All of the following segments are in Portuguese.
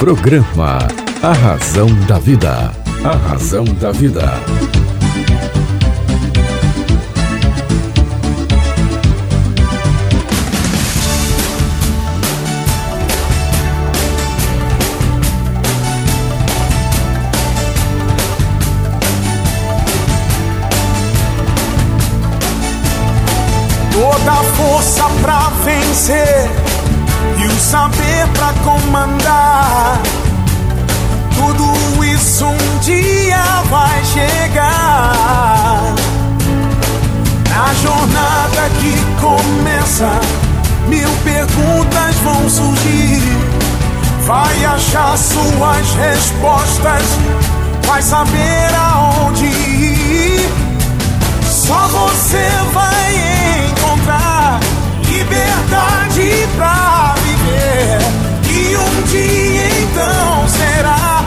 Programa A Razão da Vida. A Razão da Vida. Toda força pra vencer e o saber pra comandar. Tudo isso um dia vai chegar. Na jornada que começa, mil perguntas vão surgir. Vai achar suas respostas, vai saber aonde ir. Só você vai encontrar liberdade pra. E um dia então será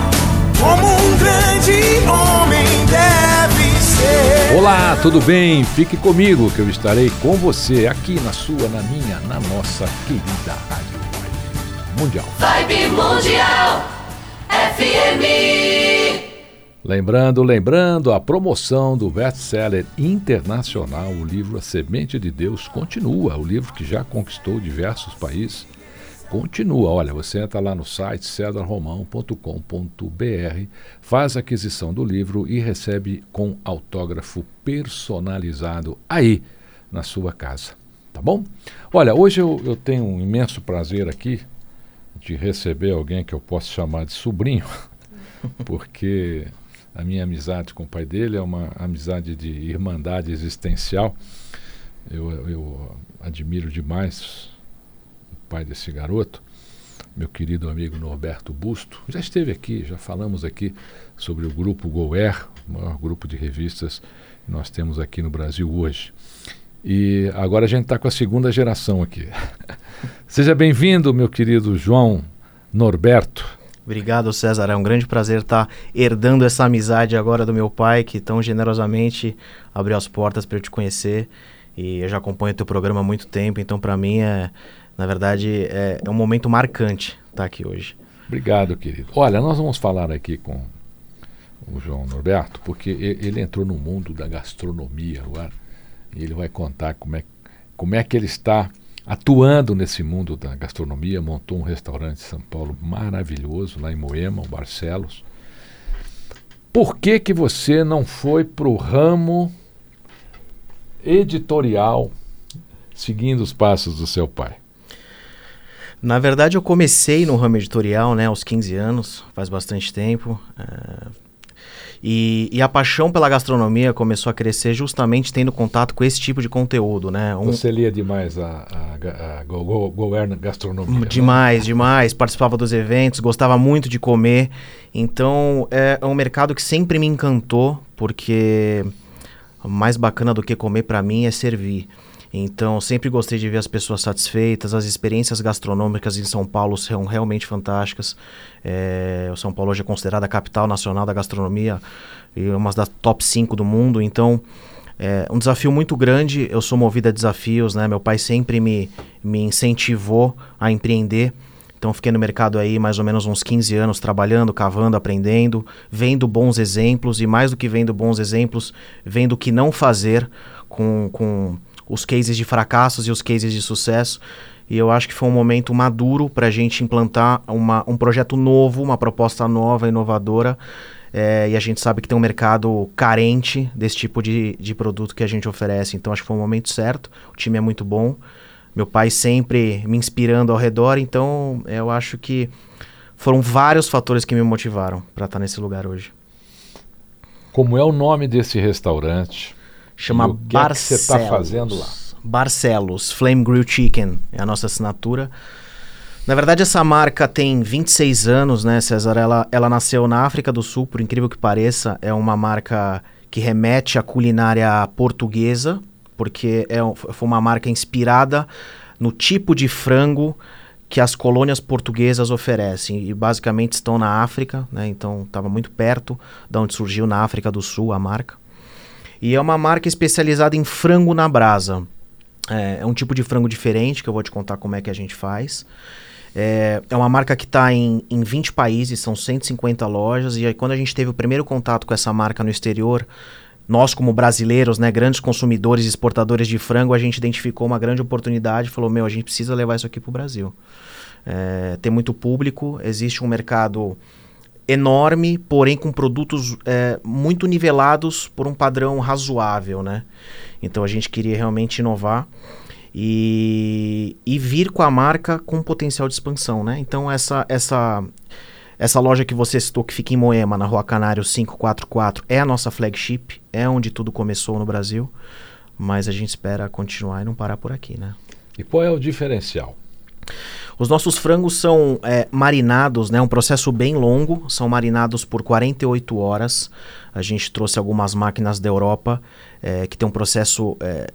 como um grande homem deve ser. Olá, tudo bem? Fique comigo que eu estarei com você aqui na sua, na minha, na nossa querida Rádio Vibe Mundial. Vibe Mundial FM. Lembrando, lembrando, a promoção do best-seller internacional, o livro A Semente de Deus, continua. O livro que já conquistou diversos países, continua. Olha, você entra lá no site cedarromão.com.br, faz a aquisição do livro e recebe com autógrafo personalizado aí na sua casa. Tá bom? Olha, hoje eu, eu tenho um imenso prazer aqui de receber alguém que eu posso chamar de sobrinho, porque a minha amizade com o pai dele é uma amizade de irmandade existencial. Eu, eu admiro demais pai desse garoto, meu querido amigo Norberto Busto. Já esteve aqui, já falamos aqui sobre o grupo Goer, o maior grupo de revistas que nós temos aqui no Brasil hoje. E agora a gente está com a segunda geração aqui. Seja bem-vindo, meu querido João Norberto. Obrigado, César. É um grande prazer estar herdando essa amizade agora do meu pai, que tão generosamente abriu as portas para eu te conhecer. E eu já acompanho teu programa há muito tempo, então para mim é, na verdade, é, é, um momento marcante estar aqui hoje. Obrigado, querido. Olha, nós vamos falar aqui com o João Norberto, porque ele entrou no mundo da gastronomia agora, e ele vai contar como é, como é que ele está atuando nesse mundo da gastronomia, montou um restaurante em São Paulo maravilhoso, lá em Moema, o Barcelos. Por que, que você não foi para o ramo editorial, seguindo os passos do seu pai? Na verdade, eu comecei no ramo editorial, né, aos 15 anos, faz bastante tempo. É, e, e, a paixão pela gastronomia começou a crescer justamente tendo contato com esse tipo de conteúdo, né? Um... Você lia demais a, a, a go, go, Governo Gastronomia. Demais, não? demais. Participava dos eventos, gostava muito de comer. Então, é, é um mercado que sempre me encantou, porque mais bacana do que comer para mim é servir. Então, sempre gostei de ver as pessoas satisfeitas. As experiências gastronômicas em São Paulo são realmente fantásticas. É, o São Paulo hoje é considerada a capital nacional da gastronomia e uma das top 5 do mundo. Então, é um desafio muito grande. Eu sou movido a desafios, né? Meu pai sempre me, me incentivou a empreender. Então, fiquei no mercado aí mais ou menos uns 15 anos trabalhando, cavando, aprendendo, vendo bons exemplos e, mais do que vendo bons exemplos, vendo o que não fazer com. com os cases de fracassos e os cases de sucesso. E eu acho que foi um momento maduro para a gente implantar uma, um projeto novo, uma proposta nova, inovadora. É, e a gente sabe que tem um mercado carente desse tipo de, de produto que a gente oferece. Então acho que foi um momento certo. O time é muito bom. Meu pai sempre me inspirando ao redor. Então eu acho que foram vários fatores que me motivaram para estar nesse lugar hoje. Como é o nome desse restaurante? Chama o que Barcelos. É que você está fazendo lá? Barcelos, Flame Grill Chicken, é a nossa assinatura. Na verdade, essa marca tem 26 anos, né, César? Ela, ela nasceu na África do Sul, por incrível que pareça. É uma marca que remete à culinária portuguesa, porque é, foi uma marca inspirada no tipo de frango que as colônias portuguesas oferecem. E basicamente estão na África, né? Então estava muito perto de onde surgiu na África do Sul a marca. E é uma marca especializada em frango na brasa. É, é um tipo de frango diferente que eu vou te contar como é que a gente faz. É, é uma marca que está em, em 20 países, são 150 lojas. E aí, quando a gente teve o primeiro contato com essa marca no exterior, nós, como brasileiros, né, grandes consumidores exportadores de frango, a gente identificou uma grande oportunidade e falou: meu, a gente precisa levar isso aqui para o Brasil. É, tem muito público, existe um mercado enorme, porém com produtos é, muito nivelados por um padrão razoável, né? Então a gente queria realmente inovar e, e vir com a marca com potencial de expansão, né? Então essa essa essa loja que você citou que fica em Moema, na Rua Canário 544, é a nossa flagship, é onde tudo começou no Brasil, mas a gente espera continuar e não parar por aqui, né? E qual é o diferencial? Os nossos frangos são é, marinados, né? Um processo bem longo, são marinados por 48 horas. A gente trouxe algumas máquinas da Europa é, que tem um processo é,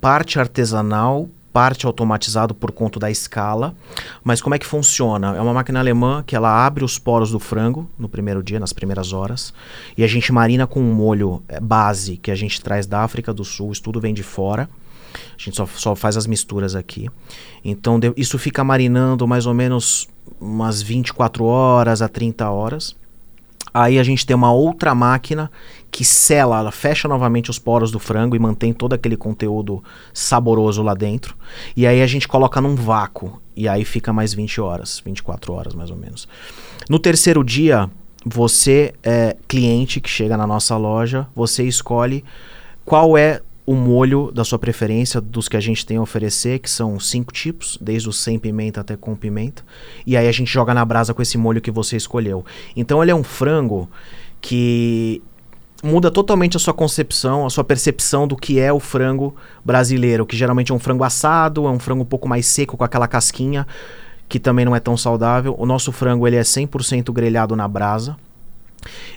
parte artesanal, parte automatizado por conta da escala. Mas como é que funciona? É uma máquina alemã que ela abre os poros do frango no primeiro dia, nas primeiras horas, e a gente marina com um molho é, base que a gente traz da África do Sul, isso tudo vem de fora. A gente só, só faz as misturas aqui. Então de, isso fica marinando mais ou menos umas 24 horas a 30 horas. Aí a gente tem uma outra máquina que sela, ela fecha novamente os poros do frango e mantém todo aquele conteúdo saboroso lá dentro. E aí a gente coloca num vácuo e aí fica mais 20 horas, 24 horas mais ou menos. No terceiro dia, você é cliente que chega na nossa loja, você escolhe qual é o molho da sua preferência, dos que a gente tem a oferecer, que são cinco tipos, desde o sem pimenta até com pimenta. E aí a gente joga na brasa com esse molho que você escolheu. Então ele é um frango que muda totalmente a sua concepção, a sua percepção do que é o frango brasileiro, que geralmente é um frango assado, é um frango um pouco mais seco com aquela casquinha, que também não é tão saudável. O nosso frango ele é 100% grelhado na brasa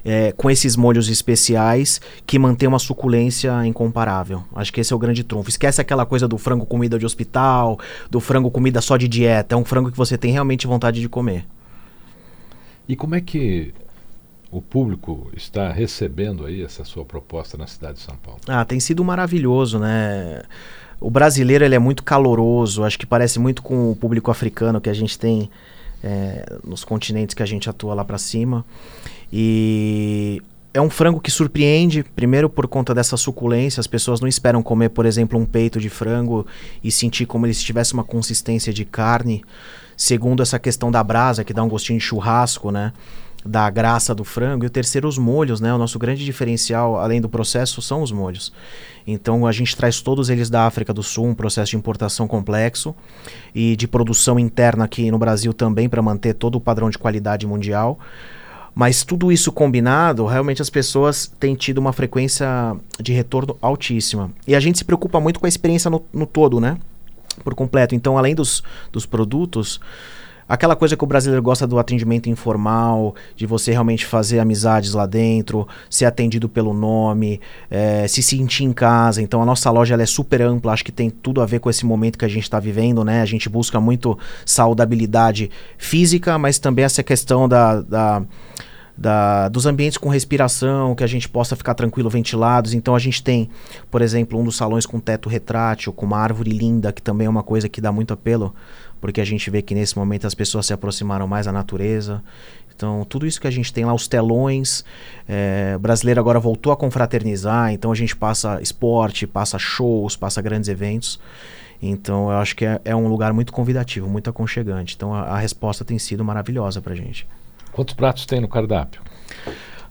é, com esses molhos especiais que mantém uma suculência incomparável. Acho que esse é o grande trunfo. Esquece aquela coisa do frango comida de hospital, do frango comida só de dieta. É um frango que você tem realmente vontade de comer. E como é que o público está recebendo aí essa sua proposta na cidade de São Paulo? Ah, tem sido maravilhoso, né? O brasileiro ele é muito caloroso, acho que parece muito com o público africano que a gente tem é, nos continentes que a gente atua lá para cima. E é um frango que surpreende, primeiro por conta dessa suculência. As pessoas não esperam comer, por exemplo, um peito de frango e sentir como se tivesse uma consistência de carne. Segundo, essa questão da brasa, que dá um gostinho de churrasco, né? Da graça do frango. E o terceiro, os molhos, né? O nosso grande diferencial, além do processo, são os molhos. Então, a gente traz todos eles da África do Sul, um processo de importação complexo e de produção interna aqui no Brasil também, para manter todo o padrão de qualidade mundial. Mas tudo isso combinado, realmente as pessoas têm tido uma frequência de retorno altíssima. E a gente se preocupa muito com a experiência no, no todo, né? Por completo. Então, além dos, dos produtos, aquela coisa que o brasileiro gosta do atendimento informal, de você realmente fazer amizades lá dentro, ser atendido pelo nome, é, se sentir em casa. Então a nossa loja ela é super ampla, acho que tem tudo a ver com esse momento que a gente está vivendo, né? A gente busca muito saudabilidade física, mas também essa questão da, da da, dos ambientes com respiração, que a gente possa ficar tranquilo, ventilados. Então a gente tem, por exemplo, um dos salões com teto retrátil, com uma árvore linda, que também é uma coisa que dá muito apelo, porque a gente vê que nesse momento as pessoas se aproximaram mais da natureza. Então, tudo isso que a gente tem lá, os telões, é, brasileiro agora voltou a confraternizar, então a gente passa esporte, passa shows, passa grandes eventos. Então, eu acho que é, é um lugar muito convidativo, muito aconchegante. Então, a, a resposta tem sido maravilhosa para gente. Quantos pratos tem no cardápio?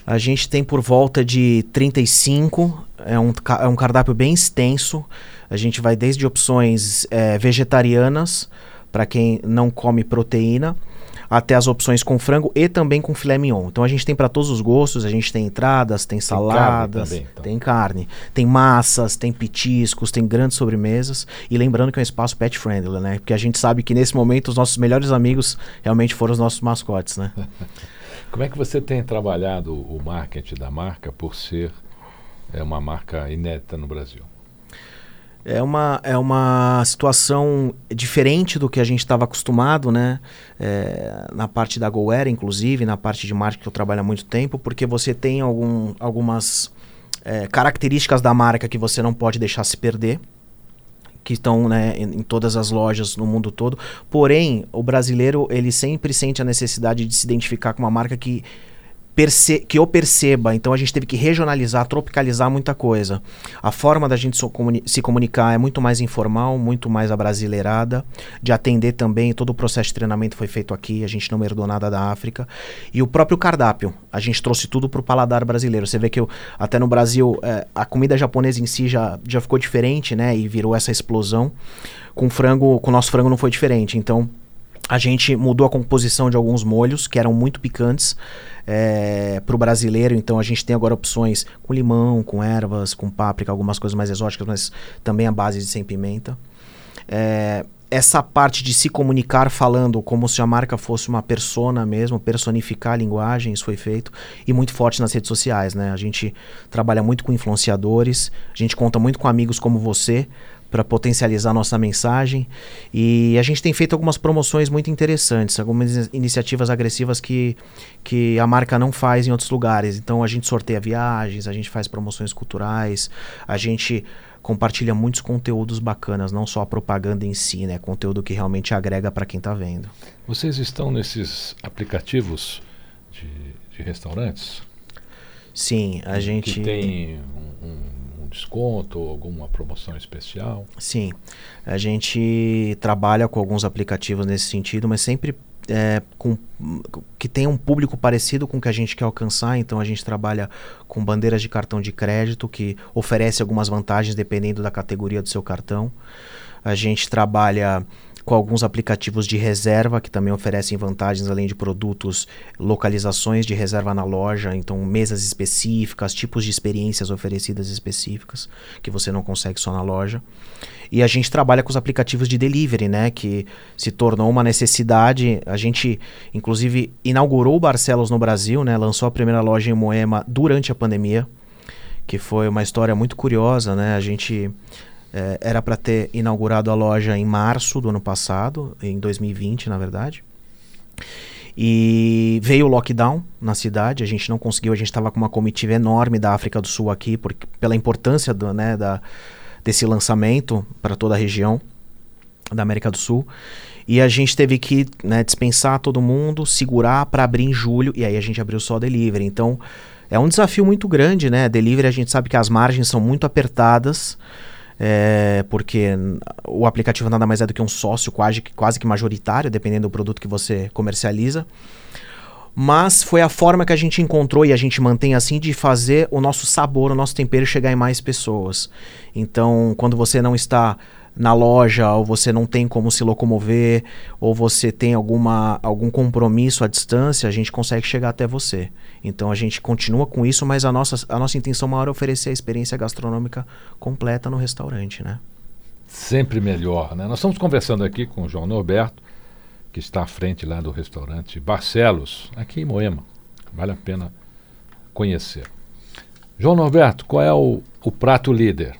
A gente tem por volta de 35, é um, é um cardápio bem extenso. A gente vai desde opções é, vegetarianas, para quem não come proteína, até as opções com frango e também com filé mignon. Então a gente tem para todos os gostos, a gente tem entradas, tem, tem saladas, também, então. tem carne, tem massas, tem petiscos, tem grandes sobremesas. E lembrando que é um espaço pet friendly, né? Porque a gente sabe que nesse momento os nossos melhores amigos realmente foram os nossos mascotes, né? Como é que você tem trabalhado o marketing da marca por ser é, uma marca inédita no Brasil? É uma, é uma situação diferente do que a gente estava acostumado, né? É, na parte da GoAir, inclusive, na parte de marketing que eu trabalho há muito tempo, porque você tem algum, algumas é, características da marca que você não pode deixar se perder, que estão né, em, em, todas as lojas no mundo todo. Porém, o brasileiro ele sempre sente a necessidade de se identificar com uma marca que perce que eu perceba. Então a gente teve que regionalizar, tropicalizar muita coisa. A forma da gente so comuni se comunicar é muito mais informal, muito mais abrasileirada, de atender também. Todo o processo de treinamento foi feito aqui, a gente não herdou nada da África. E o próprio cardápio, a gente trouxe tudo para o paladar brasileiro. Você vê que eu, até no Brasil é, a comida japonesa em si já, já ficou diferente, né? E virou essa explosão. Com frango, com o nosso frango não foi diferente. Então a gente mudou a composição de alguns molhos que eram muito picantes é, para o brasileiro. Então a gente tem agora opções com limão, com ervas, com páprica, algumas coisas mais exóticas, mas também a base de sem pimenta. É, essa parte de se comunicar falando como se a marca fosse uma persona mesmo, personificar a linguagem, isso foi feito e muito forte nas redes sociais, né? A gente trabalha muito com influenciadores, a gente conta muito com amigos como você para potencializar nossa mensagem. E a gente tem feito algumas promoções muito interessantes, algumas iniciativas agressivas que, que a marca não faz em outros lugares. Então a gente sorteia viagens, a gente faz promoções culturais, a gente compartilha muitos conteúdos bacanas, não só a propaganda em si, né? Conteúdo que realmente agrega para quem está vendo. Vocês estão nesses aplicativos de, de restaurantes? Sim, a gente. Que tem um, um desconto ou alguma promoção especial? Sim, a gente trabalha com alguns aplicativos nesse sentido, mas sempre é, com, que tem um público parecido com o que a gente quer alcançar. Então a gente trabalha com bandeiras de cartão de crédito que oferece algumas vantagens dependendo da categoria do seu cartão. A gente trabalha com alguns aplicativos de reserva que também oferecem vantagens além de produtos, localizações de reserva na loja, então mesas específicas, tipos de experiências oferecidas específicas que você não consegue só na loja. E a gente trabalha com os aplicativos de delivery, né, que se tornou uma necessidade. A gente inclusive inaugurou o Barcelos no Brasil, né, lançou a primeira loja em Moema durante a pandemia, que foi uma história muito curiosa, né? A gente é, era para ter inaugurado a loja em março do ano passado, em 2020, na verdade. E veio o lockdown na cidade, a gente não conseguiu, a gente estava com uma comitiva enorme da África do Sul aqui, porque, pela importância do, né, da, desse lançamento para toda a região da América do Sul. E a gente teve que né, dispensar todo mundo, segurar para abrir em julho, e aí a gente abriu só o delivery. Então é um desafio muito grande, né? Delivery a gente sabe que as margens são muito apertadas é, porque o aplicativo nada mais é do que um sócio quase, quase que majoritário, dependendo do produto que você comercializa. Mas foi a forma que a gente encontrou e a gente mantém assim de fazer o nosso sabor, o nosso tempero chegar em mais pessoas. Então, quando você não está na loja, ou você não tem como se locomover, ou você tem alguma, algum compromisso à distância, a gente consegue chegar até você. Então a gente continua com isso, mas a nossa, a nossa intenção maior é oferecer a experiência gastronômica completa no restaurante, né? Sempre melhor, né? Nós estamos conversando aqui com o João Norberto, que está à frente lá do restaurante Barcelos, aqui em Moema. Vale a pena conhecer. João Norberto, qual é o, o prato líder?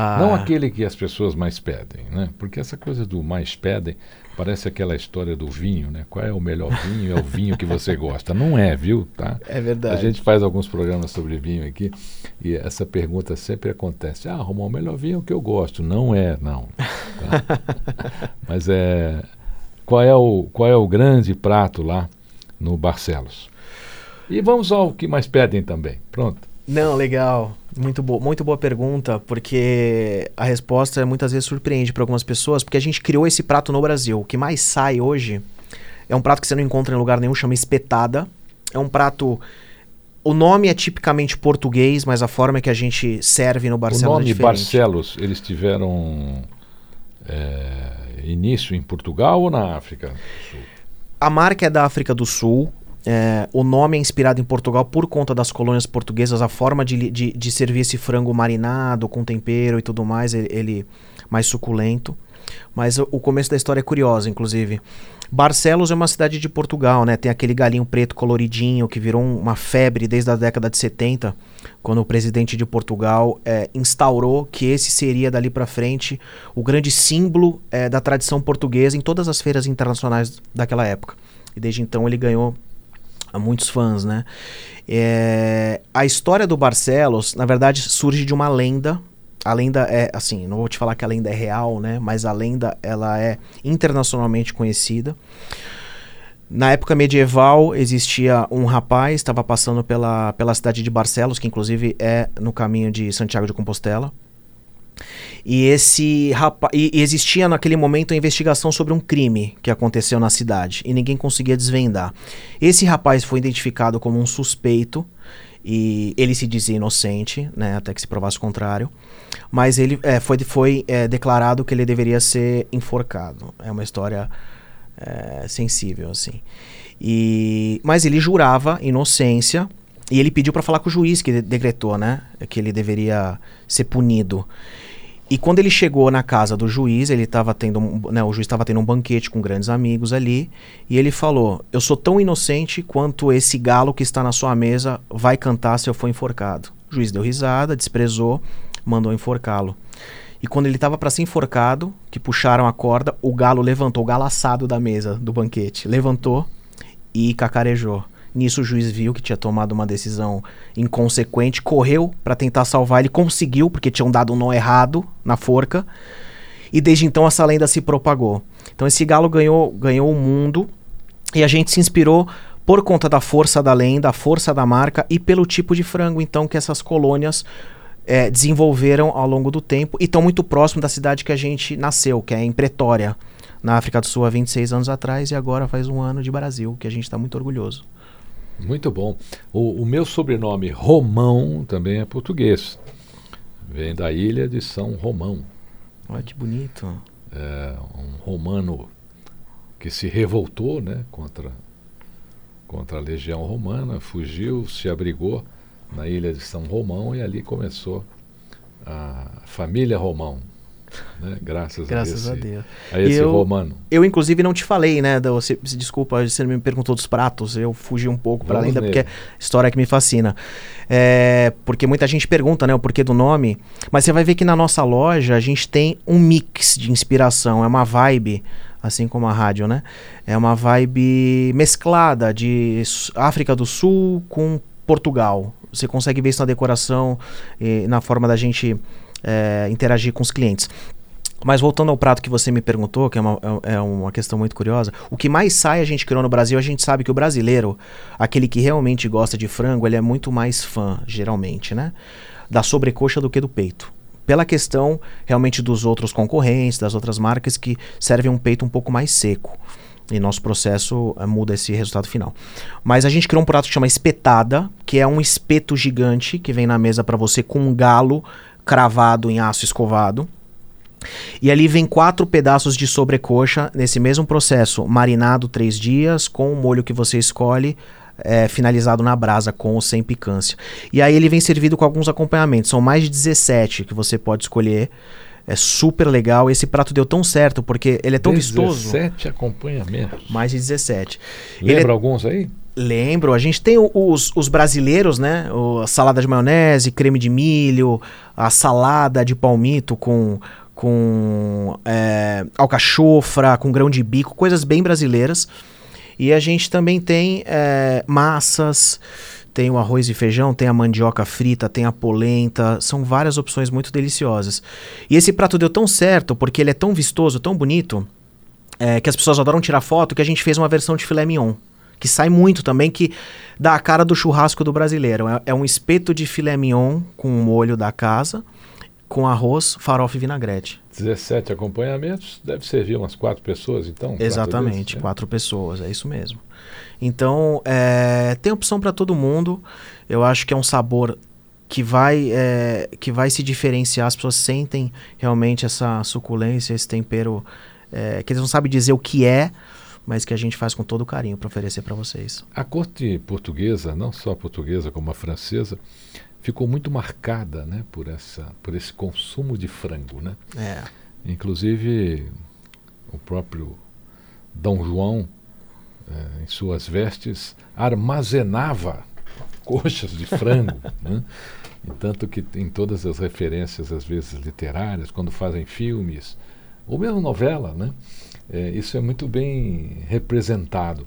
Ah. Não aquele que as pessoas mais pedem, né? Porque essa coisa do mais pedem parece aquela história do vinho, né? Qual é o melhor vinho? É o vinho que você gosta. Não é, viu? Tá? É verdade. A gente faz alguns programas sobre vinho aqui e essa pergunta sempre acontece. Ah, Romão, o melhor vinho é o que eu gosto. Não é, não. Tá? Mas é... Qual é, o, qual é o grande prato lá no Barcelos? E vamos ao que mais pedem também. Pronto. Não, legal. Muito, bo muito boa pergunta, porque a resposta muitas vezes surpreende para algumas pessoas, porque a gente criou esse prato no Brasil. O que mais sai hoje é um prato que você não encontra em lugar nenhum, chama espetada. É um prato. O nome é tipicamente português, mas a forma que a gente serve no Barcelos o nome é. Barcelos, eles tiveram é, início em Portugal ou na África do Sul? A marca é da África do Sul. É, o nome é inspirado em Portugal por conta das colônias portuguesas, a forma de, de, de servir esse frango marinado com tempero e tudo mais, ele, ele mais suculento. Mas o, o, começo da história é curioso, inclusive. Barcelos é uma cidade de Portugal, né? Tem aquele galinho preto coloridinho que virou um, uma febre desde a década de 70, quando o presidente de Portugal é, instaurou que esse seria dali para frente o grande símbolo é, da tradição portuguesa em todas as feiras internacionais daquela época. E desde então ele ganhou a muitos fãs, né? É, a história do Barcelos, na verdade, surge de uma lenda a lenda é, assim, não vou te falar que a lenda é real, né? Mas a lenda, ela é internacionalmente conhecida. Na época medieval, existia um rapaz, estava passando pela, pela cidade de Barcelos, que inclusive é no caminho de Santiago de Compostela. E esse rapaz. E, existia naquele momento a investigação sobre um crime que aconteceu na cidade. E ninguém conseguia desvendar. Esse rapaz foi identificado como um suspeito. E ele se dizia inocente, né, até que se provasse o contrário. Mas ele é, foi, foi é, declarado que ele deveria ser enforcado. É uma história é, sensível, assim. E, mas ele jurava inocência e ele pediu para falar com o juiz que decretou, né, que ele deveria ser punido. E quando ele chegou na casa do juiz, ele estava tendo, né, o juiz estava tendo um banquete com grandes amigos ali, e ele falou: "Eu sou tão inocente quanto esse galo que está na sua mesa vai cantar se eu for enforcado". O juiz deu risada, desprezou, mandou enforcá-lo. E quando ele estava para ser enforcado, que puxaram a corda, o galo levantou, o galo assado da mesa do banquete, levantou e cacarejou. Nisso o juiz viu que tinha tomado uma decisão inconsequente, correu para tentar salvar, ele conseguiu, porque tinham dado um nó errado na forca. E desde então essa lenda se propagou. Então esse galo ganhou, ganhou o mundo e a gente se inspirou por conta da força da lenda, a força da marca e pelo tipo de frango então que essas colônias é, desenvolveram ao longo do tempo e estão muito próximo da cidade que a gente nasceu, que é em Pretória, na África do Sul, há 26 anos atrás, e agora faz um ano de Brasil, que a gente está muito orgulhoso. Muito bom. O, o, meu sobrenome Romão também é português. Vem da ilha de São Romão. Olha que bonito. É um romano que se revoltou né, contra, contra a legião romana, fugiu, se abrigou na ilha de São Romão e ali começou a família Romão. Né? Graças, Graças a, esse, a Deus. A esse eu, romano. Eu, inclusive, não te falei, né? Da, você, desculpa, você me perguntou dos pratos. Eu fugi um pouco para além da porque é história que me fascina. É, porque muita gente pergunta, né, o porquê do nome. Mas você vai ver que na nossa loja a gente tem um mix de inspiração. É uma vibe assim como a rádio, né? É uma vibe mesclada de África do Sul com Portugal. Você consegue ver isso na decoração e na forma da gente é, interagir com os clientes. Mas voltando ao prato que você me perguntou, que é uma, é, é uma questão muito curiosa, o que mais sai a gente criou no Brasil, a gente sabe que o brasileiro, aquele que realmente gosta de frango, ele é muito mais fã, geralmente, né? Da sobrecoxa do que do peito. Pela questão realmente dos outros concorrentes, das outras marcas que servem um peito um pouco mais seco. E nosso processo é, muda esse resultado final. Mas a gente criou um prato que chama espetada, que é um espeto gigante que vem na mesa para você com um galo cravado em aço escovado. E ali vem quatro pedaços de sobrecoxa nesse mesmo processo, marinado três dias, com o molho que você escolhe, é, finalizado na brasa, com ou sem picância. E aí ele vem servido com alguns acompanhamentos, são mais de 17 que você pode escolher. É super legal. Esse prato deu tão certo porque ele é tão 17 vistoso. 17 acompanhamentos. Mais de 17. Lembra é... alguns aí? Lembro, a gente tem os, os brasileiros, né? O, a salada de maionese, creme de milho, a salada de palmito com, com é, alcachofra, com grão de bico, coisas bem brasileiras. E a gente também tem é, massas, tem o arroz e feijão, tem a mandioca frita, tem a polenta, são várias opções muito deliciosas. E esse prato deu tão certo, porque ele é tão vistoso, tão bonito, é, que as pessoas adoram tirar foto, que a gente fez uma versão de filé mignon que sai muito também, que dá a cara do churrasco do brasileiro. É, é um espeto de filé mignon com o molho da casa, com arroz, farofa e vinagrete. 17 acompanhamentos, deve servir umas quatro pessoas, então? Exatamente, desse, né? quatro pessoas, é isso mesmo. Então, é, tem opção para todo mundo. Eu acho que é um sabor que vai, é, que vai se diferenciar. As pessoas sentem realmente essa suculência, esse tempero, é, que eles não sabem dizer o que é, mas que a gente faz com todo carinho para oferecer para vocês. A corte portuguesa, não só a portuguesa como a francesa, ficou muito marcada, né, por essa, por esse consumo de frango, né? É. Inclusive o próprio Dom João, eh, em suas vestes, armazenava coxas de frango, né? E tanto que em todas as referências, às vezes literárias, quando fazem filmes, ou mesmo novela, né? É, isso é muito bem representado.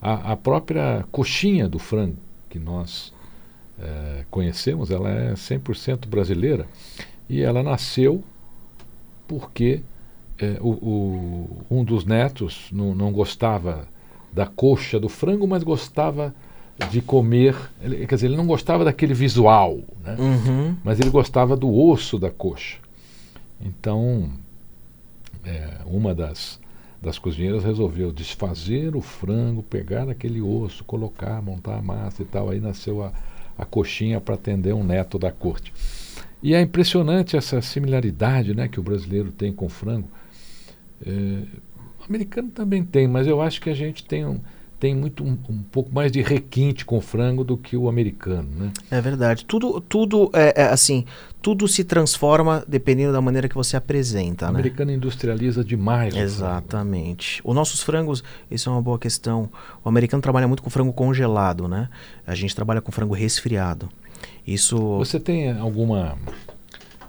A, a, própria coxinha do frango que nós é, conhecemos, ela é 100% brasileira. E ela nasceu porque é, o, o, um dos netos não, não gostava da coxa do frango, mas gostava de comer. Ele, quer dizer, ele não gostava daquele visual, né? Uhum. mas ele gostava do osso da coxa. Então, é, uma das, das cozinheiras resolveu desfazer o frango, pegar aquele osso, colocar, montar a massa e tal. Aí nasceu a, a coxinha para atender um neto da corte. E é impressionante essa similaridade né, que o brasileiro tem com o frango. É, o americano também tem, mas eu acho que a gente tem um, tem muito um, um, pouco mais de requinte com frango do que o americano, né? É verdade. Tudo, tudo é, é assim, tudo se transforma dependendo da maneira que você apresenta, o né? americano industrializa demais. Exatamente. Os nossos frangos, isso é uma boa questão. O americano trabalha muito com frango congelado, né? A gente trabalha com frango resfriado. Isso. Você tem alguma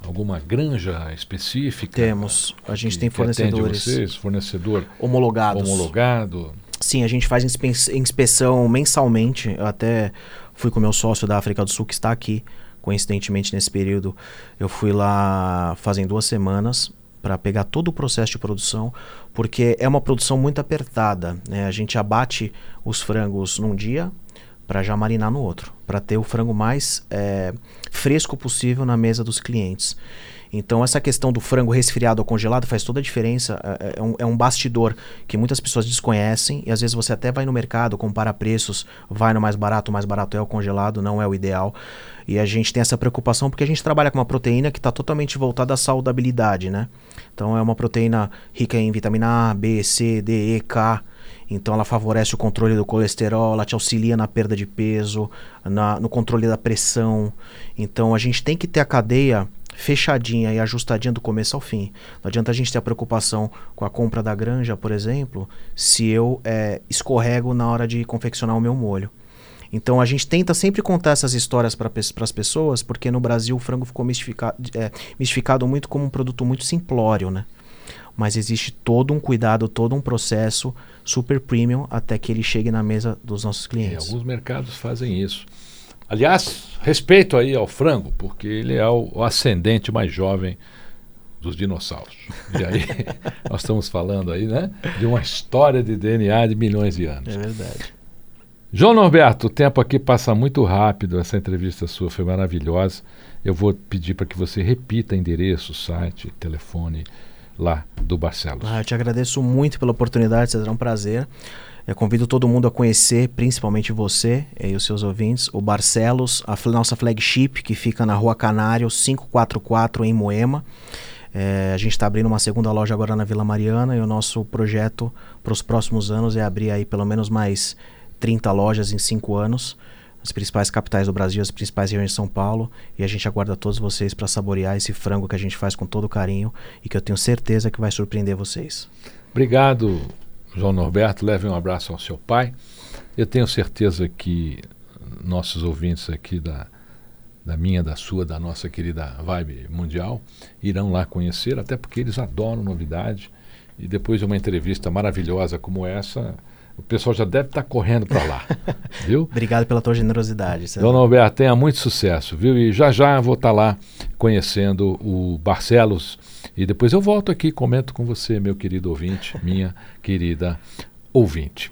alguma granja específica? Temos. A gente que, tem fornecedores. Vocês, fornecedor homologados. Homologado. Sim, a gente faz inspe inspeção mensalmente. Eu até fui com meu sócio da África do Sul que está aqui. Coincidentemente nesse período, eu fui lá fazem duas semanas para pegar todo o processo de produção, porque é uma produção muito apertada. Né? A gente abate os frangos num dia, para já marinar no outro, para ter o frango mais é, fresco possível na mesa dos clientes. Então, essa questão do frango resfriado ou congelado faz toda a diferença. É, é, um, é, um, bastidor que muitas pessoas desconhecem e às vezes você até vai no mercado, compara preços, vai no mais barato, o mais barato é o congelado, não é o ideal. E a gente tem essa preocupação porque a gente trabalha com uma proteína que está totalmente voltada à saudabilidade, né? Então, é uma proteína rica em vitamina A, B, C, D, E, K então ela favorece o controle do colesterol, ela te auxilia na perda de peso, na, no controle da pressão. Então a gente tem que ter a cadeia fechadinha e ajustadinha do começo ao fim. Não adianta a gente ter a preocupação com a compra da granja, por exemplo, se eu é, escorrego na hora de confeccionar o meu molho. Então a gente tenta sempre contar essas histórias para as pessoas, porque no Brasil o frango ficou mistificado, é, mistificado muito como um produto muito simplório, né? Mas existe todo um cuidado, todo um processo super premium até que ele chegue na mesa dos nossos clientes. É, alguns mercados fazem isso. Aliás, respeito aí ao frango, porque ele é o, o ascendente mais jovem dos dinossauros. E aí nós estamos falando aí, né, de uma história de DNA de milhões de anos. É verdade. João Norberto, o tempo aqui passa muito rápido. Essa entrevista sua foi maravilhosa. Eu vou pedir para que você repita endereço, site, telefone, lá do Barcelos. Ah, eu te agradeço muito pela oportunidade, será um prazer. Eu convido todo mundo a conhecer, principalmente você e os seus ouvintes, o Barcelos, a nossa flagship que fica na Rua Canário 544 em Moema. É, a gente está abrindo uma segunda loja agora na Vila Mariana e o nosso projeto para os próximos anos é abrir aí pelo menos mais 30 lojas em 5 anos as principais capitais do Brasil, as principais regiões de São Paulo. E a gente aguarda todos vocês para saborear esse frango que a gente faz com todo carinho e que eu tenho certeza que vai surpreender vocês. Obrigado, João Norberto. Leve um abraço ao seu pai. Eu tenho certeza que nossos ouvintes aqui da, da minha, da sua, da nossa querida Vibe Mundial irão lá conhecer, até porque eles adoram novidade. E depois de uma entrevista maravilhosa como essa, o pessoal já deve estar tá correndo para lá, viu? Obrigado pela tua generosidade. Dona Alberto, tenha muito sucesso, viu? E já já vou estar tá lá conhecendo o Barcelos e depois eu volto aqui e comento com você, meu querido ouvinte, minha querida ouvinte.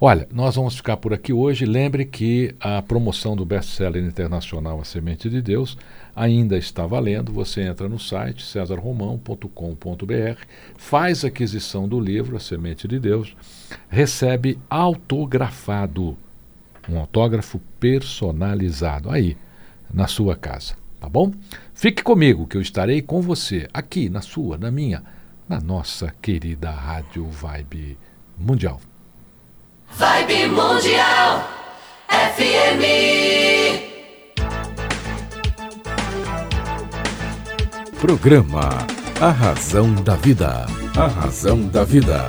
Olha, nós vamos ficar por aqui hoje. Lembre que a promoção do best-seller internacional A Semente de Deus ainda está valendo. Você entra no site cesarromão.com.br, faz aquisição do livro A Semente de Deus, recebe autografado, um autógrafo personalizado aí na sua casa, tá bom? Fique comigo que eu estarei com você aqui na sua, na minha, na nossa querida Rádio Vibe Mundial. Vibe Mundial FM. Programa A Razão da Vida. A Razão da Vida.